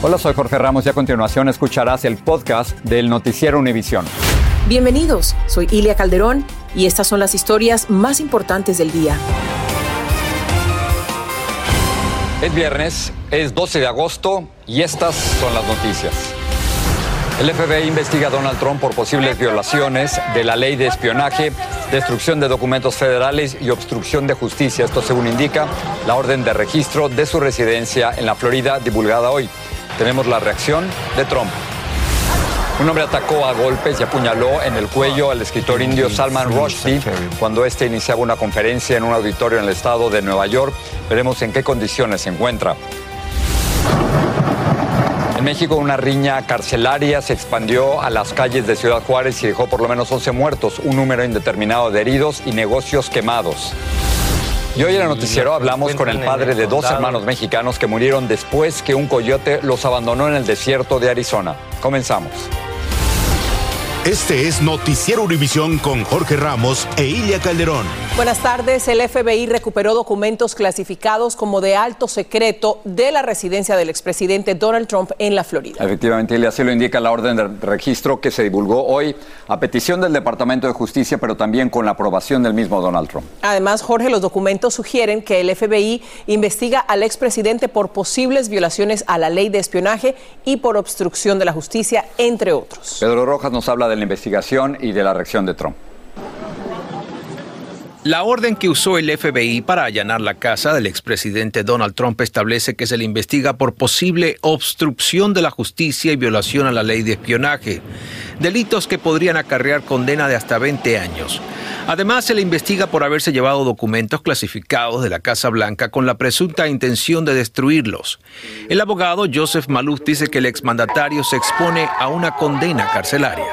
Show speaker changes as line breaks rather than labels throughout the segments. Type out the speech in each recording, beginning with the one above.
Hola, soy Jorge Ramos y a continuación escucharás el podcast del Noticiero Univisión.
Bienvenidos, soy Ilia Calderón y estas son las historias más importantes del día.
Es viernes, es 12 de agosto y estas son las noticias. El FBI investiga a Donald Trump por posibles violaciones de la ley de espionaje, destrucción de documentos federales y obstrucción de justicia. Esto según indica la orden de registro de su residencia en la Florida divulgada hoy. Tenemos la reacción de Trump. Un hombre atacó a golpes y apuñaló en el cuello al escritor indio Salman Rushdie cuando este iniciaba una conferencia en un auditorio en el estado de Nueva York. Veremos en qué condiciones se encuentra. En México una riña carcelaria se expandió a las calles de Ciudad Juárez y dejó por lo menos 11 muertos, un número indeterminado de heridos y negocios quemados. Y hoy en el noticiero hablamos con el padre de dos hermanos mexicanos que murieron después que un coyote los abandonó en el desierto de Arizona. Comenzamos.
Este es Noticiero Univisión con Jorge Ramos e Ilia Calderón.
Buenas tardes. El FBI recuperó documentos clasificados como de alto secreto de la residencia del expresidente Donald Trump en la Florida.
Efectivamente, Ilia, así lo indica la orden de registro que se divulgó hoy a petición del Departamento de Justicia, pero también con la aprobación del mismo Donald Trump.
Además, Jorge, los documentos sugieren que el FBI investiga al expresidente por posibles violaciones a la ley de espionaje y por obstrucción de la justicia, entre otros.
Pedro Rojas nos habla de la investigación y de la reacción de Trump.
La orden que usó el FBI para allanar la casa del expresidente Donald Trump establece que se le investiga por posible obstrucción de la justicia y violación a la ley de espionaje, delitos que podrían acarrear condena de hasta 20 años. Además, se le investiga por haberse llevado documentos clasificados de la Casa Blanca con la presunta intención de destruirlos. El abogado Joseph Maluf dice que el exmandatario se expone a una condena carcelaria.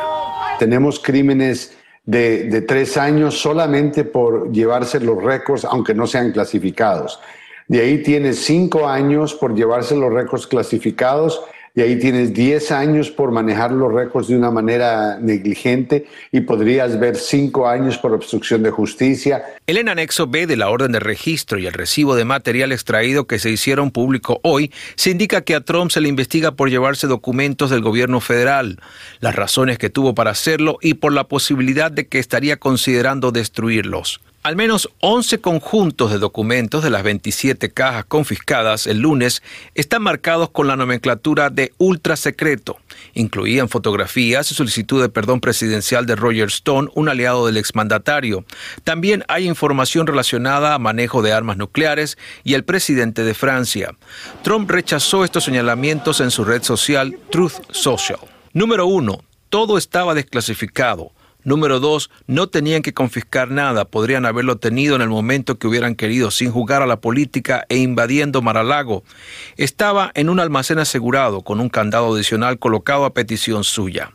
Tenemos crímenes de, tres años solamente por llevarse los récords, aunque no sean clasificados. De ahí tienes cinco años por llevarse los récords clasificados y ahí tienes 10 años por manejar los récords de una manera negligente y podrías ver 5 años por obstrucción de justicia.
El anexo B de la orden de registro y el recibo de material extraído que se hicieron público hoy se indica que a Trump se le investiga por llevarse documentos del gobierno federal, las razones que tuvo para hacerlo y por la posibilidad de que estaría considerando destruirlos. Al menos 11 conjuntos de documentos de las 27 cajas confiscadas el lunes están marcados con la nomenclatura de ultra secreto. Incluían fotografías y solicitud de perdón presidencial de Roger Stone, un aliado del exmandatario. También hay información relacionada a manejo de armas nucleares y el presidente de Francia. Trump rechazó estos señalamientos en su red social Truth Social. Número 1. Todo estaba desclasificado. Número dos, no tenían que confiscar nada, podrían haberlo tenido en el momento que hubieran querido, sin jugar a la política e invadiendo Maralago. Estaba en un almacén asegurado, con un candado adicional colocado a petición suya.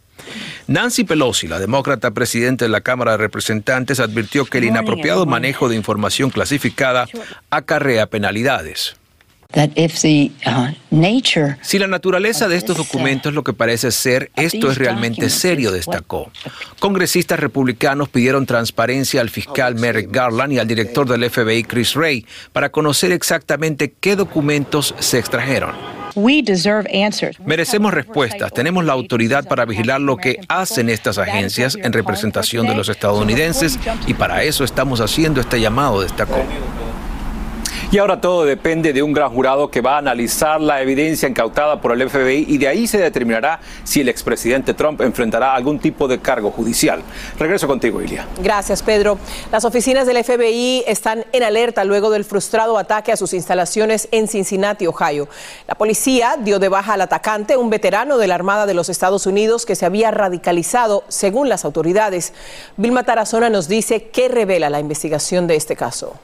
Nancy Pelosi, la demócrata presidenta de la Cámara de Representantes, advirtió que el inapropiado manejo de información clasificada acarrea penalidades.
Uh,
si la naturaleza de estos documentos lo que parece ser, esto es realmente serio, destacó. Congresistas republicanos pidieron transparencia al fiscal Merrick Garland y al director del FBI Chris Wray para conocer exactamente qué documentos se extrajeron. Merecemos respuestas. Tenemos la autoridad para vigilar lo que hacen estas agencias en representación de los estadounidenses y para eso estamos haciendo este llamado, destacó.
Y ahora todo depende de un gran jurado que va a analizar la evidencia incautada por el FBI y de ahí se determinará si el expresidente Trump enfrentará algún tipo de cargo judicial. Regreso contigo, Ilia.
Gracias, Pedro. Las oficinas del FBI están en alerta luego del frustrado ataque a sus instalaciones en Cincinnati, Ohio. La policía dio de baja al atacante, un veterano de la Armada de los Estados Unidos que se había radicalizado, según las autoridades. Vilma Tarazona nos dice qué revela la investigación de este caso.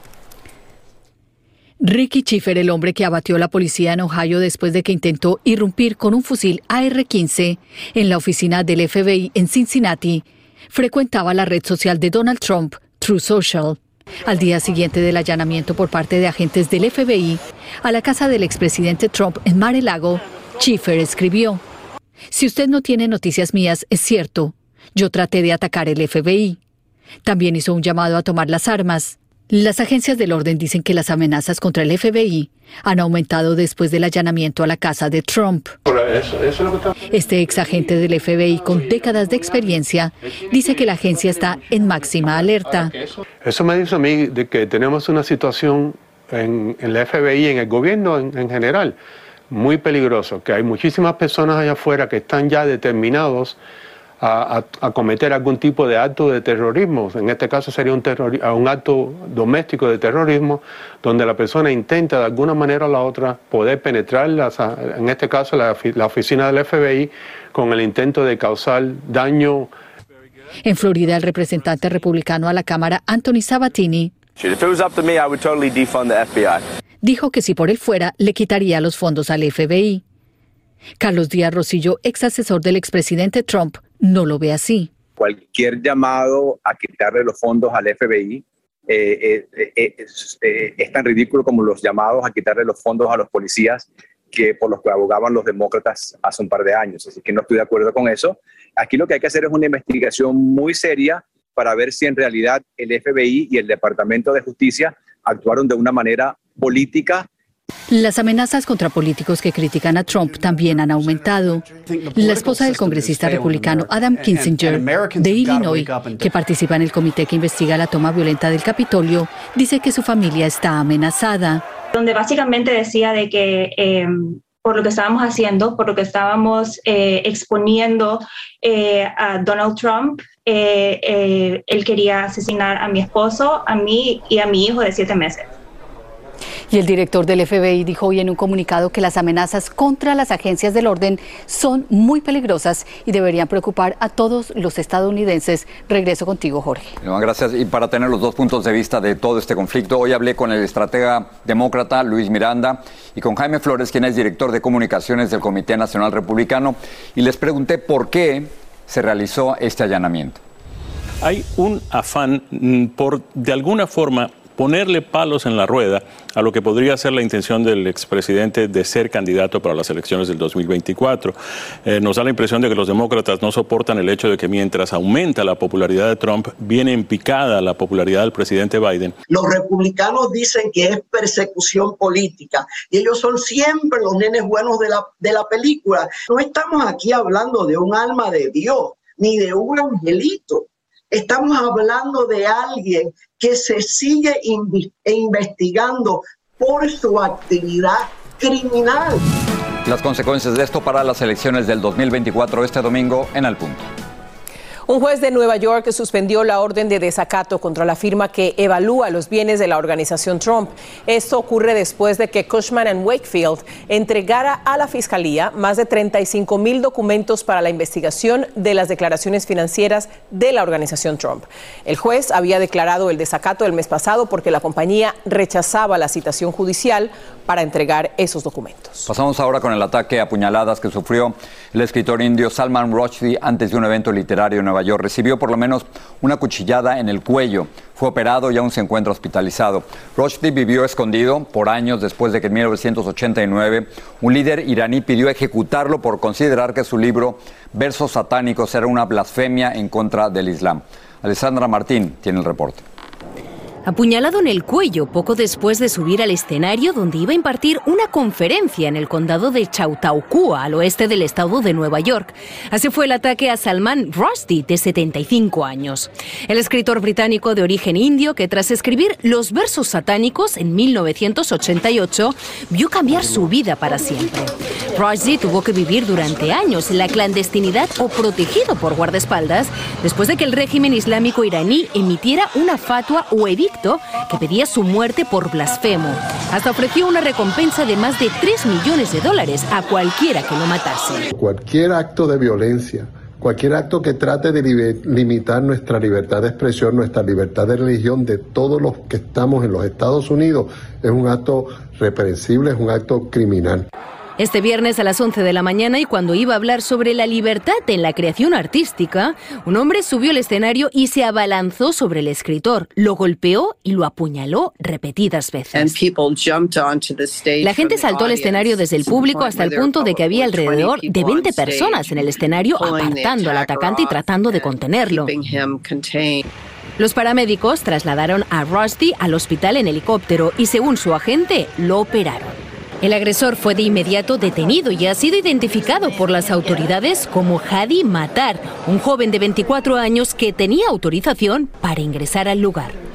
Ricky Schiffer, el hombre que abatió a la policía en Ohio después de que intentó irrumpir con un fusil AR-15 en la oficina del FBI en Cincinnati, frecuentaba la red social de Donald Trump, True Social. Al día siguiente del allanamiento por parte de agentes del FBI a la casa del expresidente Trump en Mar-a-Lago, Schiffer escribió, Si usted no tiene noticias mías, es cierto, yo traté de atacar el FBI. También hizo un llamado a tomar las armas. Las agencias del orden dicen que las amenazas contra el FBI han aumentado después del allanamiento a la casa de Trump. Este ex agente del FBI con décadas de experiencia dice que la agencia está en máxima alerta.
Eso me dice a mí de que tenemos una situación en, el FBI, en el gobierno en, general, muy peligroso, que hay muchísimas personas allá afuera que están ya determinados a, cometer algún tipo de acto de terrorismo. En este caso sería un, un acto doméstico de terrorismo, donde la persona intenta de alguna manera o la otra poder penetrar, en este caso la, la oficina del FBI, con el intento de causar daño.
En Florida, el representante republicano a la Cámara, Anthony Sabatini, dijo que si por él fuera, le quitaría los fondos al FBI. Carlos Díaz Rosillo, ex asesor del expresidente Trump, no lo ve así.
Cualquier llamado a quitarle los fondos al FBI eh, eh, eh, es, tan ridículo como los llamados a quitarle los fondos a los policías que por los que abogaban los demócratas hace un par de años. Así que no estoy de acuerdo con eso. Aquí lo que hay que hacer es una investigación muy seria para ver si en realidad el FBI y el Departamento de Justicia actuaron de una manera política
las amenazas contra políticos que critican a Trump también han aumentado. La esposa del congresista republicano Adam Kinzinger de Illinois, que participa en el comité que investiga la toma violenta del Capitolio, dice que su familia está amenazada.
Donde básicamente decía de que em, por lo que estábamos haciendo, por lo que estábamos eh, exponiendo eh, a Donald Trump, eh, él quería asesinar a mi esposo, a mí y a mi hijo de siete meses.
Y el director del FBI dijo hoy en un comunicado que las amenazas contra las agencias del orden son muy peligrosas y deberían preocupar a todos los estadounidenses. Regreso contigo, Jorge.
gracias. Y para tener los dos puntos de vista de todo este conflicto, hoy hablé con el estratega demócrata Luis Miranda y con Jaime Flores, quien es director de comunicaciones del Comité Nacional Republicano, y les pregunté por qué se realizó este allanamiento.
Hay un afán por, de alguna forma, ponerle palos en la rueda a lo que podría ser la intención del expresidente de ser candidato para las elecciones del 2024. Eh, nos da la impresión de que los demócratas no soportan el hecho de que mientras aumenta la popularidad de Trump, viene en picada la popularidad del presidente Biden.
Los republicanos dicen que es persecución política y ellos son siempre los nenes buenos de la, de la película. No estamos aquí hablando de un alma de Dios ni de un angelito. Estamos hablando de alguien que se sigue investigando por su actividad criminal.
Las consecuencias de esto para las elecciones del 2024 este domingo en Al Punto.
Un juez de Nueva York suspendió la orden de desacato contra la firma que evalúa los bienes de la organización Trump. Esto ocurre después de que Cushman Wakefield entregara a la fiscalía más de 35 mil documentos para la investigación de las declaraciones financieras de la organización Trump. El juez había declarado el desacato el mes pasado porque la compañía rechazaba la citación judicial para entregar esos documentos.
Pasamos ahora con el ataque a puñaladas que sufrió el escritor indio Salman Rushdie antes de un evento literario en Nueva Recibió por lo menos una cuchillada en el cuello. Fue operado y aún se encuentra hospitalizado. Rushdie vivió escondido por años después de que en 1989 un líder iraní pidió ejecutarlo por considerar que su libro Versos satánicos era una blasfemia en contra del Islam. Alessandra Martín tiene el reporte.
Apuñalado en el cuello poco después de subir al escenario donde iba a impartir una conferencia en el condado de Chautauqua, al oeste del estado de Nueva York. Así fue el ataque a Salman Rushdie, de 75 años. El escritor británico de origen indio, que tras escribir los versos satánicos en 1988, vio cambiar su vida para siempre. Rushdie tuvo que vivir durante años en la clandestinidad o protegido por guardaespaldas después de que el régimen islámico iraní emitiera una fatua o edicto que pedía su muerte por blasfemo. Hasta ofreció una recompensa de más de 3 millones de dólares a cualquiera que lo matase.
Cualquier acto de violencia, cualquier acto que trate de limitar nuestra libertad de expresión, nuestra libertad de religión de todos los que estamos en los Estados Unidos, es un acto reprensible, es un acto criminal.
Este viernes a las 11 de la mañana y cuando iba a hablar sobre la libertad en la creación artística, un hombre subió al escenario y se abalanzó sobre el escritor, lo golpeó y lo apuñaló repetidas veces. La gente saltó al escenario desde el público hasta el punto de que había alrededor de 20 personas en el escenario apartando al atacante y tratando de contenerlo. Los paramédicos trasladaron a Rusty al hospital en helicóptero y según su agente lo operaron. El agresor fue de inmediato detenido y ha sido identificado por las autoridades como Hadi Matar, un joven de 24 años que tenía autorización para ingresar al lugar.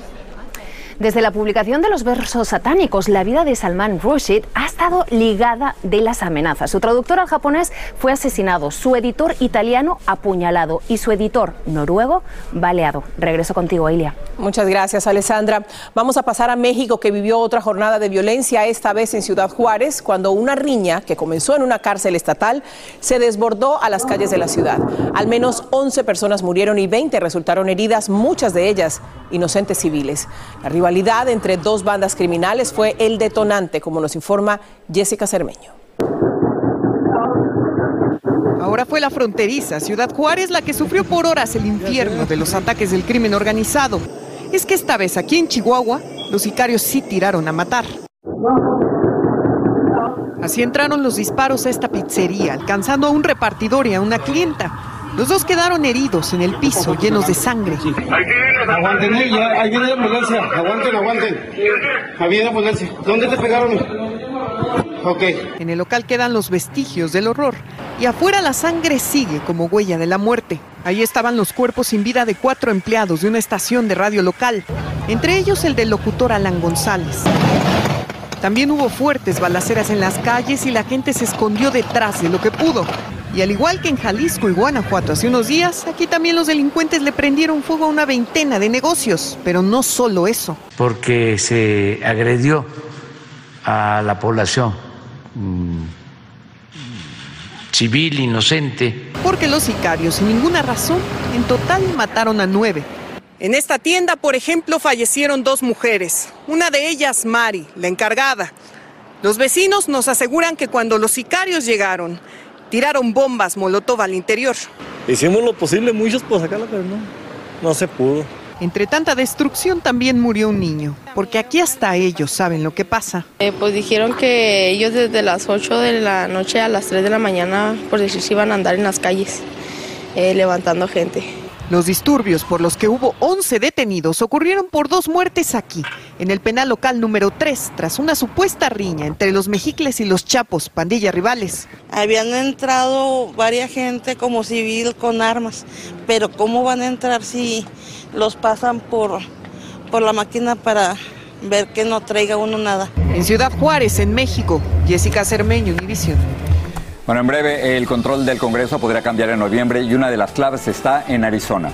Desde la publicación de los versos satánicos, la vida de Salman Rushdie ha estado ligada de las amenazas. Su traductor al japonés fue asesinado, su editor italiano apuñalado y su editor noruego baleado. Regreso contigo, Ilia.
Muchas gracias, Alessandra. Vamos a pasar a México, que vivió otra jornada de violencia, esta vez en Ciudad Juárez, cuando una riña que comenzó en una cárcel estatal se desbordó a las calles de la ciudad. Al menos 11 personas murieron y 20 resultaron heridas, muchas de ellas inocentes civiles. La rivalidad entre dos bandas criminales fue el detonante, como nos informa Jessica Cermeño.
Ahora fue la fronteriza Ciudad Juárez la que sufrió por horas el infierno de los ataques del crimen organizado. Es que esta vez aquí en Chihuahua, los sicarios sí tiraron a matar. Así entraron los disparos a esta pizzería, alcanzando a un repartidor y a una clienta. Los dos quedaron heridos en el piso, llenos de sangre.
Aguanten, ahí viene la ambulancia. Aguanten, aguanten. Ahí viene la ambulancia. ¿Dónde te pegaron? Ok.
En el local quedan los vestigios del horror. Y afuera la sangre sigue como huella de la muerte. Ahí estaban los cuerpos sin vida de cuatro empleados de una estación de radio local. Entre ellos el del locutor Alan González. También hubo fuertes balaceras en las calles y la gente se escondió detrás de lo que pudo. Y al igual que en Jalisco y Guanajuato hace unos días, aquí también los delincuentes le prendieron fuego a una veintena de negocios, pero no solo eso.
Porque se agredió a la población mm, civil inocente.
Porque los sicarios, sin ninguna razón, en total mataron a nueve. En esta tienda, por ejemplo, fallecieron dos mujeres, una de ellas Mari, la encargada. Los vecinos nos aseguran que cuando los sicarios llegaron, tiraron bombas Molotov al interior.
Hicimos lo posible muchos por sacarla, pero no, no se pudo.
Entre tanta destrucción también murió un niño, porque aquí hasta ellos saben lo que pasa.
Eh, pues dijeron que ellos desde las 8 de la noche a las 3 de la mañana, por decir, iban a andar en las calles, eh, levantando gente.
Los disturbios por los que hubo 11 detenidos ocurrieron por dos muertes aquí, en el penal local número 3, tras una supuesta riña entre los mexicles y los chapos, pandillas rivales.
Habían entrado varias gente como civil con armas, pero ¿cómo van a entrar si los pasan por, por la máquina para ver que no traiga uno nada?
En Ciudad Juárez, en México, Jessica Cermeño, Univisión.
Bueno, en breve el control del Congreso podría cambiar en noviembre y una de las claves está en Arizona.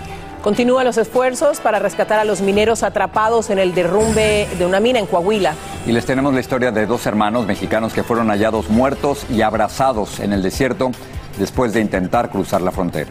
Continúan los esfuerzos para rescatar a los mineros atrapados en el derrumbe de una mina en Coahuila.
Y les tenemos la historia de dos hermanos mexicanos que fueron hallados muertos y abrazados en el desierto después de intentar cruzar la frontera.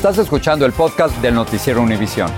Estás escuchando el podcast del noticiero Univisión.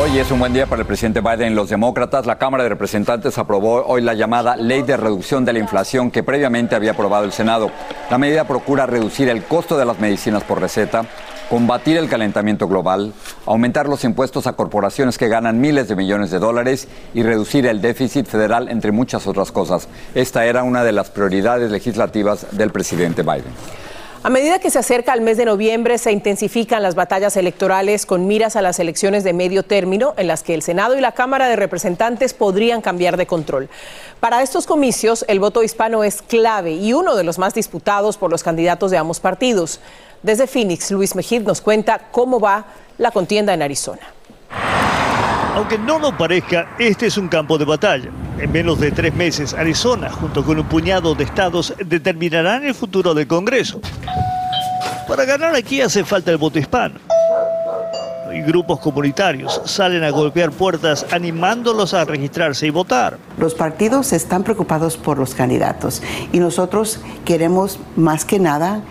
Hoy es un buen día para el presidente Biden. Los demócratas, la Cámara de Representantes aprobó hoy la llamada Ley de Reducción de la Inflación que previamente había aprobado el Senado. La medida procura reducir el costo de las medicinas por receta, combatir el calentamiento global, aumentar los impuestos a corporaciones que ganan miles de millones de dólares y reducir el déficit federal, entre muchas otras cosas. Esta era una de las prioridades legislativas del presidente Biden.
A medida que se acerca el mes de noviembre, se intensifican las batallas electorales con miras a las elecciones de medio término, en las que el Senado y la Cámara de Representantes podrían cambiar de control. Para estos comicios, el voto hispano es clave y uno de los más disputados por los candidatos de ambos partidos. Desde Phoenix, Luis Mejid nos cuenta cómo va la contienda en Arizona.
Aunque no lo parezca, este es un campo de batalla. En menos de tres meses, Arizona, junto con un puñado de estados, determinarán el futuro del Congreso. Para ganar aquí hace falta el voto hispano. Y grupos comunitarios salen a golpear puertas animándolos a registrarse y votar.
Los partidos están preocupados por los candidatos y nosotros queremos más que nada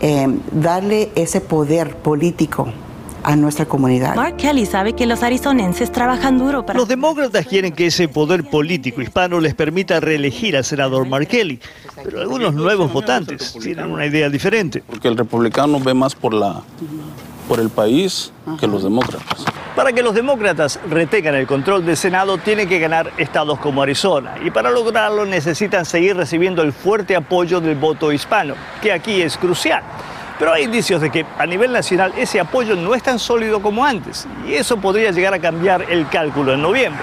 eh, darle ese poder político a nuestra comunidad.
Mark Kelly sabe que los arizonenses trabajan duro para...
Los demócratas quieren que ese poder político hispano les permita reelegir al senador Mark Kelly, pero algunos nuevos votantes tienen una idea diferente.
Porque el republicano ve más por, la, por el país que los demócratas.
Para que los demócratas retengan el control del Senado, tienen que ganar estados como Arizona. Y para lograrlo necesitan seguir recibiendo el fuerte apoyo del voto hispano, que aquí es crucial. Pero hay indicios de que a nivel nacional ese apoyo no es tan sólido como antes y eso podría llegar a cambiar el cálculo en noviembre.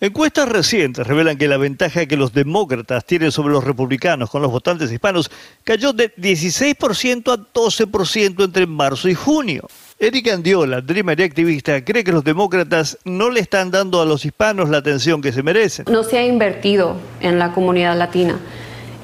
Encuestas recientes revelan que la ventaja que los demócratas tienen sobre los republicanos con los votantes hispanos cayó de 16% a 12% entre marzo y junio. Erika Andiola, dreamer y activista, cree que los demócratas no le están dando a los hispanos la atención que se merecen.
No se ha invertido en la comunidad latina.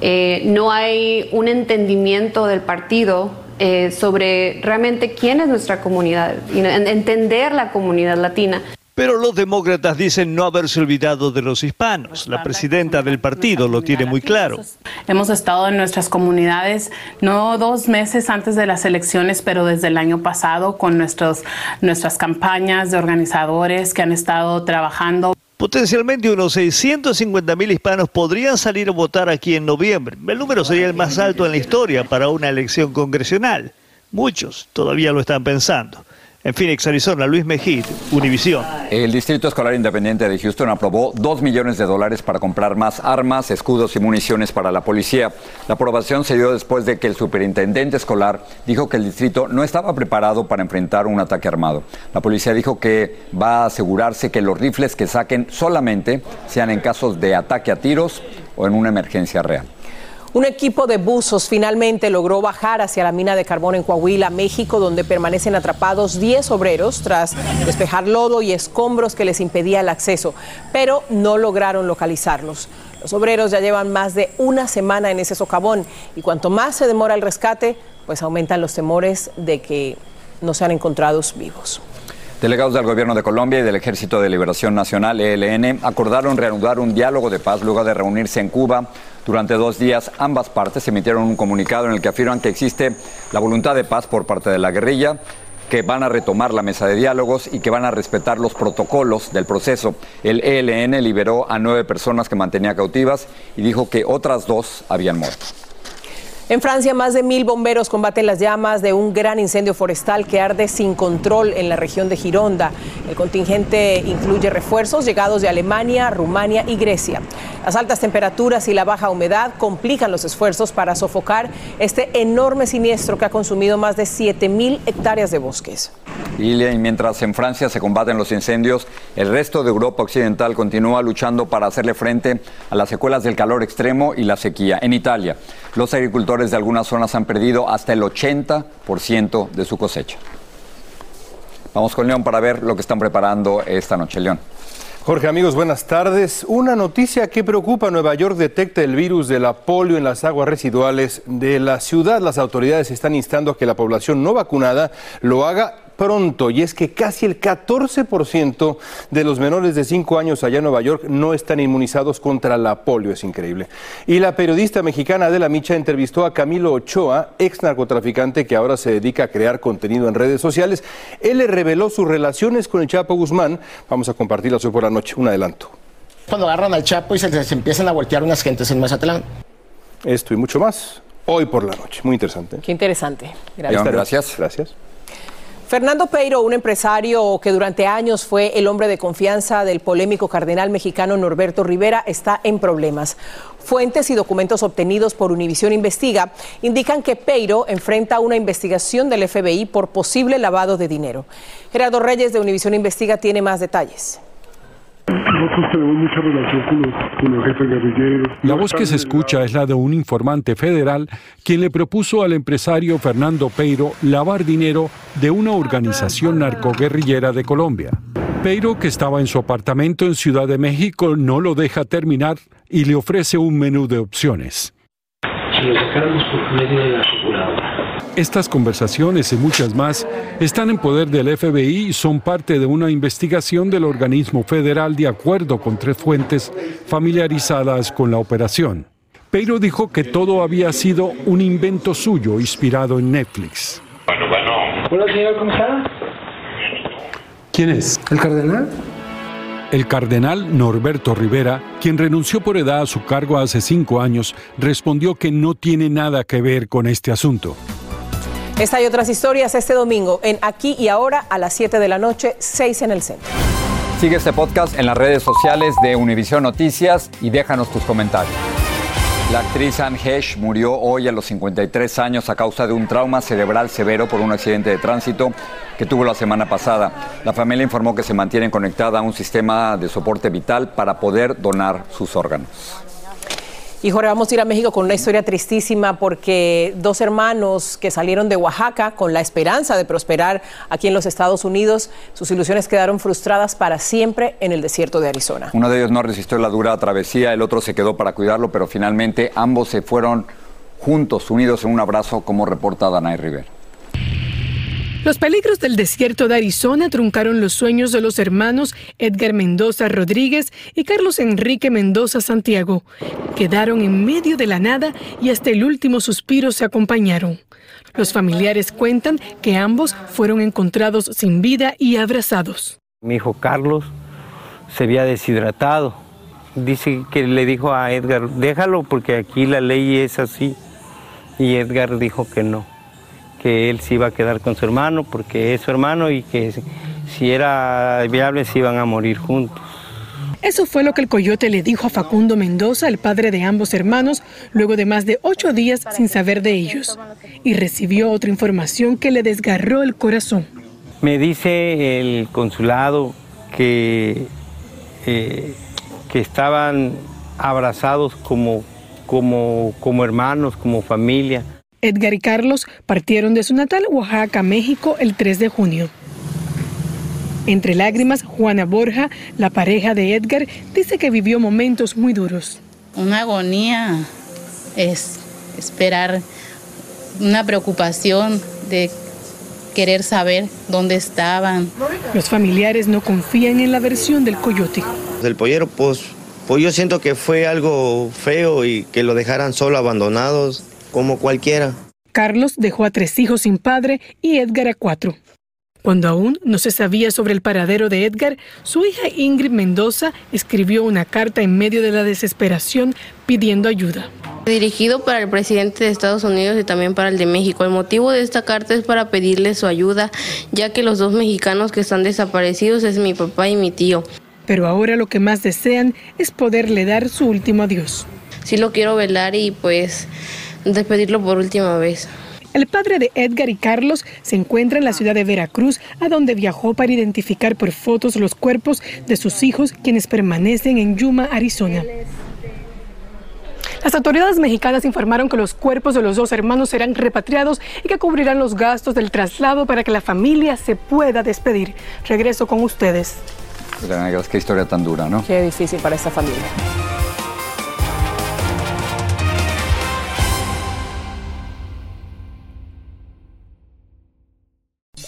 Eh, no hay un entendimiento del partido eh, sobre realmente quién es nuestra comunidad, y entender la comunidad latina.
Pero los demócratas dicen no haberse olvidado de los hispanos. La presidenta del partido lo tiene muy claro.
Hemos estado en nuestras comunidades no dos meses antes de las elecciones, pero desde el año pasado con nuestros, nuestras campañas de organizadores que han estado trabajando.
Potencialmente unos 650 mil hispanos podrían salir a votar aquí en noviembre. El número sería el más alto en la historia para una elección congresional. Muchos todavía lo están pensando. En Phoenix, Arizona, Luis Mejid, Univisión.
El Distrito Escolar Independiente de Houston aprobó dos millones de dólares para comprar más armas, escudos y municiones para la policía. La aprobación se dio después de que el superintendente escolar dijo que el distrito no estaba preparado para enfrentar un ataque armado. La policía dijo que va a asegurarse que los rifles que saquen solamente sean en casos de ataque a tiros o en una emergencia real.
Un equipo de buzos finalmente logró bajar hacia la mina de carbón en Coahuila, México, donde permanecen atrapados 10 obreros tras despejar lodo y escombros que les impedía el acceso, pero no lograron localizarlos. Los obreros ya llevan más de una semana en ese socavón y cuanto más se demora el rescate, pues aumentan los temores de que no sean encontrados vivos.
Delegados del Gobierno de Colombia y del Ejército de Liberación Nacional, ELN, acordaron reanudar un diálogo de paz luego de reunirse en Cuba. Durante dos días, ambas partes emitieron un comunicado en el que afirman que existe la voluntad de paz por parte de la guerrilla, que van a retomar la mesa de diálogos y que van a respetar los protocolos del proceso. El ELN liberó a nueve personas que mantenía cautivas y dijo que otras dos habían muerto.
En Francia, más de mil bomberos combaten las llamas de un gran incendio forestal que arde sin control en la región de Gironda. El contingente incluye refuerzos llegados de Alemania, Rumania y Grecia. Las altas temperaturas y la baja humedad complican los esfuerzos para sofocar este enorme siniestro que ha consumido más de 7 mil hectáreas de bosques.
Y mientras en Francia se combaten los incendios, el resto de Europa Occidental continúa luchando para hacerle frente a las secuelas del calor extremo y la sequía. En Italia, los agricultores de algunas zonas han perdido hasta el 80% de su cosecha. Vamos con León para ver lo que están preparando esta noche, León.
Jorge, amigos, buenas tardes. Una noticia que preocupa. Nueva York detecta el virus de la polio en las aguas residuales de la ciudad. Las autoridades están instando a que la población no vacunada lo haga pronto y es que casi el 14% de los menores de 5 años allá en Nueva York no están inmunizados contra la polio, es increíble. Y la periodista mexicana Adela Micha entrevistó a Camilo Ochoa, ex narcotraficante que ahora se dedica a crear contenido en redes sociales. Él le reveló sus relaciones con el Chapo Guzmán. Vamos a compartirlas hoy por la noche. Un adelanto.
Cuando agarran al Chapo y se les empiezan a voltear unas gentes en Mazatlán.
Esto y mucho más hoy por la noche. Muy interesante.
Qué interesante.
Gracias.
Gracias.
Gracias.
Fernando Peiro, un empresario que durante años fue el hombre de confianza del polémico cardenal mexicano Norberto Rivera, está en problemas. Fuentes y documentos obtenidos por Univisión Investiga indican que Peiro enfrenta una investigación del FBI por posible lavado de dinero. Gerardo Reyes de Univisión Investiga tiene más detalles.
Nosotros tenemos mucha relación con los, con los jefes guerrilleros.
La voz que se escucha es la de un informante federal quien le propuso al empresario Fernando Peiro lavar dinero de una organización narcoguerrillera de Colombia. Peiro, que estaba en su apartamento en Ciudad de México, no lo deja terminar y le ofrece un menú de opciones.
Si lo sacáramos por medio de la.
Estas conversaciones y muchas más están en poder del FBI y son parte de una investigación del organismo federal de acuerdo con tres fuentes familiarizadas con la operación. Pero dijo que todo había sido un invento suyo inspirado en Netflix.
Bueno, bueno. Hola, señor, ¿cómo está?
¿Quién es?
¿El cardenal?
El cardenal Norberto Rivera, quien renunció por edad a su cargo hace cinco años, respondió que no tiene nada que ver con este asunto.
Esta y otras historias este domingo en Aquí y Ahora a las 7 de la noche, 6 en el centro.
Sigue este podcast en las redes sociales de Univision Noticias y déjanos tus comentarios. La actriz Anne Hesh murió hoy a los 53 años a causa de un trauma cerebral severo por un accidente de tránsito que tuvo la semana pasada. La familia informó que se mantiene conectada a un sistema de soporte vital para poder donar sus órganos.
Y Jorge, vamos a ir a México con una historia tristísima porque dos hermanos que salieron de Oaxaca con la esperanza de prosperar aquí en los Estados Unidos, sus ilusiones quedaron frustradas para siempre en el desierto de Arizona.
Uno de ellos no resistió la dura travesía, el otro se quedó para cuidarlo, pero finalmente ambos se fueron juntos, unidos en un abrazo, como reporta Danay Rivera.
Los peligros del desierto de Arizona truncaron los sueños de los hermanos Edgar Mendoza Rodríguez y Carlos Enrique Mendoza Santiago. Quedaron en medio de la nada y hasta el último suspiro se acompañaron. Los familiares cuentan que ambos fueron encontrados sin vida y abrazados.
Mi hijo Carlos se había deshidratado. Dice que le dijo a Edgar, déjalo porque aquí la ley es así. Y Edgar dijo que no que él se iba a quedar con su hermano porque es su hermano y que si era viable se iban a morir juntos.
Eso fue lo que el coyote le dijo a Facundo Mendoza, el padre de ambos hermanos, luego de más de ocho días sin saber de ellos. Y recibió otra información que le desgarró el corazón.
Me dice el consulado que, eh, que estaban abrazados como, como, como hermanos, como familia.
Edgar y Carlos partieron de su natal Oaxaca, México, el 3 de junio. Entre lágrimas, Juana Borja, la pareja de Edgar, dice que vivió momentos muy duros.
Una agonía es esperar, una preocupación de querer saber dónde estaban.
Los familiares no confían en la versión del coyote.
Del pollero, pues, pues yo siento que fue algo feo y que lo dejaran solo abandonados como cualquiera.
Carlos dejó a tres hijos sin padre y Edgar a cuatro. Cuando aún no se sabía sobre el paradero de Edgar, su hija Ingrid Mendoza escribió una carta en medio de la desesperación pidiendo ayuda.
Dirigido para el presidente de Estados Unidos y también para el de México. El motivo de esta carta es para pedirle su ayuda, ya que los dos mexicanos que están desaparecidos es mi papá y mi tío.
Pero ahora lo que más desean es poderle dar su último adiós.
Sí lo quiero velar y pues despedirlo por última vez.
El padre de Edgar y Carlos se encuentra en la ciudad de Veracruz, a donde viajó para identificar por fotos los cuerpos de sus hijos, quienes permanecen en Yuma, Arizona. Las autoridades mexicanas informaron que los cuerpos de los dos hermanos serán repatriados y que cubrirán los gastos del traslado para que la familia se pueda despedir. Regreso con ustedes.
Qué historia tan dura, ¿no?
Qué difícil para esta familia.